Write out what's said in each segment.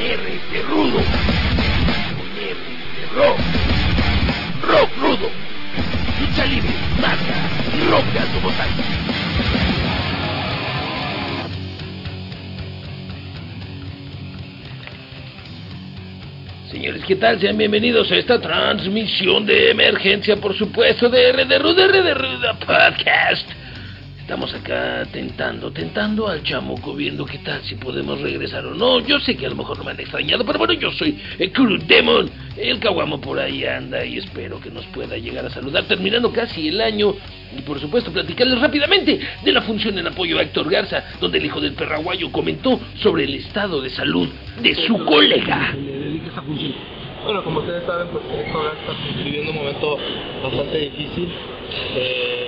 R de rudo. Con R de rock. Rock rudo. Lucha libre, mata y rock de alto. Señores, ¿qué tal? Sean bienvenidos a esta transmisión de emergencia, por supuesto, de R de Ruda, R de Ruda Podcast. Estamos acá tentando, tentando al chamuco, viendo qué tal, si podemos regresar o no. Yo sé que a lo mejor no me han extrañado, pero bueno, yo soy el Kuru Demon. El Kawamo por ahí anda y espero que nos pueda llegar a saludar, terminando casi el año. Y por supuesto, platicarles rápidamente de la función en apoyo a Héctor Garza, donde el hijo del perraguayo comentó sobre el estado de salud de su colega. Bueno, como ustedes saben, pues Héctor Garza está viviendo un momento bastante difícil. Eh,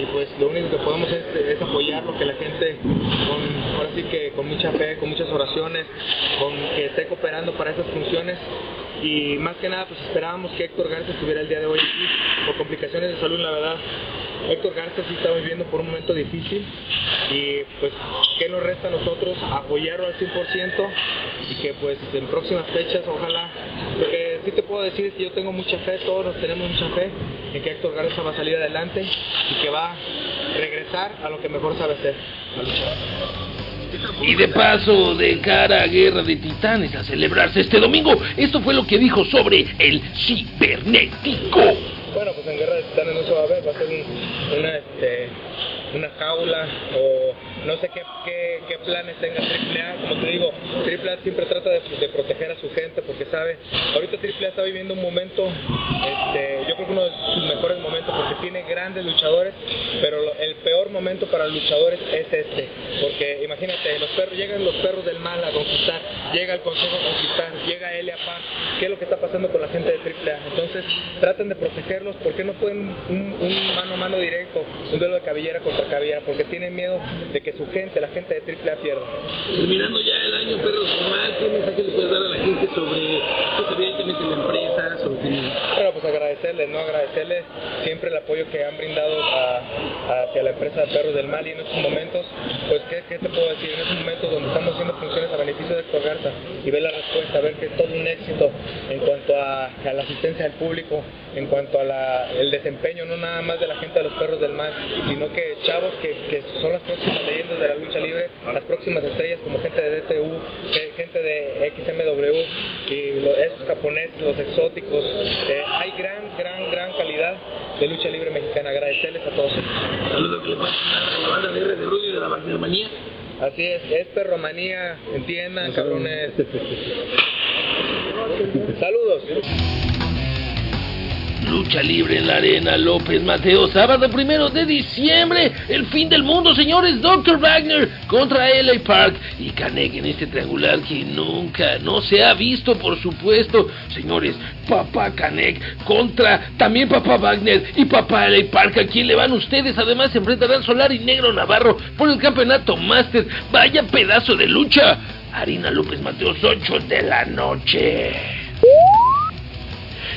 y pues lo único que podemos es, apoyarlo, que la gente, con, ahora sí que con mucha fe, con muchas oraciones, con que esté cooperando para esas funciones y más que nada pues esperábamos que Héctor Garza estuviera el día de hoy aquí por complicaciones de salud, la verdad. Héctor Garza sí está viviendo por un momento difícil y pues ¿qué nos resta a nosotros? Apoyarlo al 100% y que pues en próximas fechas ojalá, porque sí te puedo decir que yo tengo mucha fe, todos nos tenemos mucha fe en que Héctor Garza va a salir adelante y que va a regresar a lo que mejor sabe hacer, a luchar. Y de paso, de cara a Guerra de Titanes a celebrarse este domingo, esto fue lo que dijo sobre el cibernético. Bueno, pues en Guerra de Titanes no se va a ver, va a ser un- una, este, una jaula o no sé qué, planes tenga AAA. Como te digo, AAA siempre trata de, de proteger a su gente porque sabe, ahorita AAA está viviendo un momento, este, yo creo que uno de sus mejores momentos porque tiene grandes luchadores, pero lo- el peor momento para luchadores es este. Porque imagínate, los perros, llegan los perros del mal a conquistar, llega el consejo a conquistar, llega Elia Paz, ¿qué es lo que está pasando con la gente de AAA? Entonces, traten de protegerlos, porque no pueden un, un mano a mano directo, un duelo de cabellera contra cabellera, porque tienen miedo de que su gente, la gente de AAA pierda. Terminando ya el año, Perros Normal, ¿qué mensaje le puedes dar a la gente sobre, pues evidentemente, la empresa, sobre Bueno, pues agradecerles, ¿no? Agradecerles siempre el apoyo que han brindado a- hacia la empresa de Perros del Mal y en estos momentos, pues, ¿qué, qué te puedo decir? En estos momentos donde estamos haciendo funciones a beneficio de Héctor Garza y ver la respuesta, ver que todo éxito en cuanto a, a la asistencia del público, en cuanto a la, el desempeño, no nada más de la gente de los Perros del Mal, sino que chavos que, que son las próximas leyendas de la lucha libre, las próximas estrellas como gente de DTU, que- gente de XMW y esos japoneses, los exóticos. Eh, hay gran, gran, gran calidad de lucha libre mexicana. Agradecerles a todos. Saludo que le puedes dar a la banda de R de Rudy de la Wagnermanía. Así es, es perromanía, entiendan, cabrones. Saludos. Lucha libre en la arena López Mateo, sábado primero de diciembre, el fin del mundo, señores, Dr. Wagner contra LA Park y Canek en este triangular que nunca, no se ha visto, por supuesto, señores, Papá Canek contra también Papá Wagner y Papá LA Park, ¿a le van ustedes? Además se enfrentarán Solar y Negro Navarro por el campeonato Master, vaya pedazo de lucha, Harina López Mateos, 8 de la noche.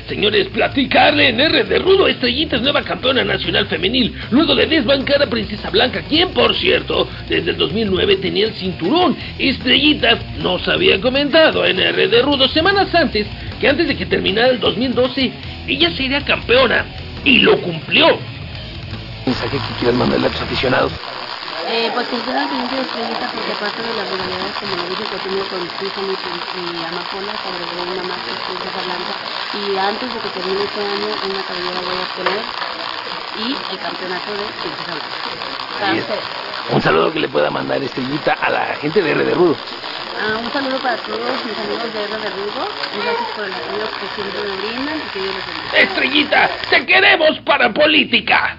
Señores, platicarle en R de Rudo, Estrellita es nueva campeona nacional femenil, luego de desbancar a Princesa Blanca, quien por cierto, desde el 2009 tenía el cinturón. Estrellita nos había comentado en R de Rudo semanas antes que antes de que terminara el 2012, ella sería campeona, y lo cumplió. ¿Mensaje que quieras mandarle a tus aficionados? Eh, pues siguiente estrellita porque aparte de las rivalidades como lo dije que tenido con Tiffany y, Amapola sobre una más que es Princesa Blanca y antes de que termine este año una cabellera voy a poner y el campeonato de Princesa Blanca. Un saludo que le pueda mandar Estrellita a la gente de R de Rudo. Ah, un saludo para todos mis amigos de R de Rudo gracias por el apoyo que siempre me brindan y que Dios les bendiga. Estrellita, te queremos para política.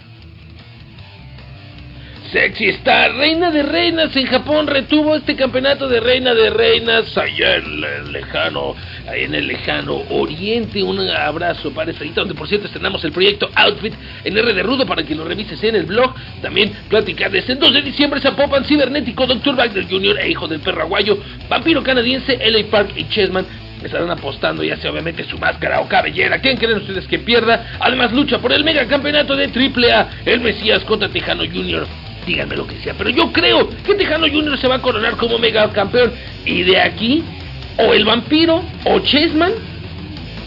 Sexy Star, reina de reinas en Japón, retuvo este campeonato de reina de reinas allá en el lejano, en el lejano oriente. Un abrazo para esa donde por cierto estrenamos el proyecto Outfit en R de Rudo para que lo revises en el blog. También platicarles el 2 de diciembre Zapopan Cibernético, Dr. Wagner Jr. e hijo del perraguayo, vampiro canadiense, LA Park y Chessman estarán apostando ya sea obviamente su máscara o cabellera. ¿Quién creen ustedes que pierda? Además lucha por el megacampeonato de AAA, el Mesías contra Tejano Jr díganme lo que sea, pero yo creo que Tejano Junior se va a coronar como mega campeón y de aquí o el vampiro o Chessman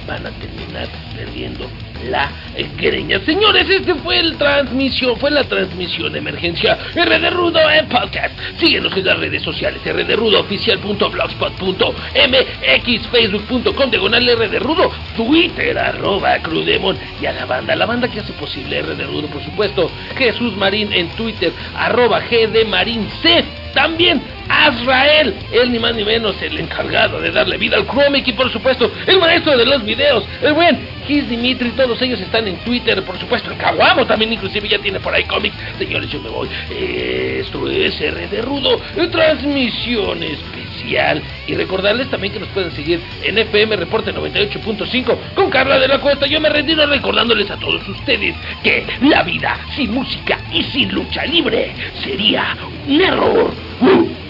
van a terminar perdiendo la greña. Señores, este fue el transmisión, fue la transmisión de emergencia RD Rudo en podcast. Síguenos en las redes sociales, rdrudooficial.blogspot.mx, facebook.com, diagonal RD Rudo, Twitter, arroba Crudemon y a la banda, la banda que hace posible RD Rudo, por supuesto, Jesús Marín en Twitter, arroba GD Marín C. También Azrael, él ni más ni menos el encargado de darle vida al Chromic y por supuesto el maestro de los videos, el buen Kiss Dimitri, todos ellos están en Twitter, por supuesto el Caguamo también inclusive ya tiene por ahí cómics. Señores, yo me voy. Esto es RD Rudo, transmisión especial. Y recordarles también que nos pueden seguir en FM Reporte 98.5 con Carla de la Cuesta. Yo me retiro recordándoles a todos ustedes que la vida sin música y sin lucha libre sería un error.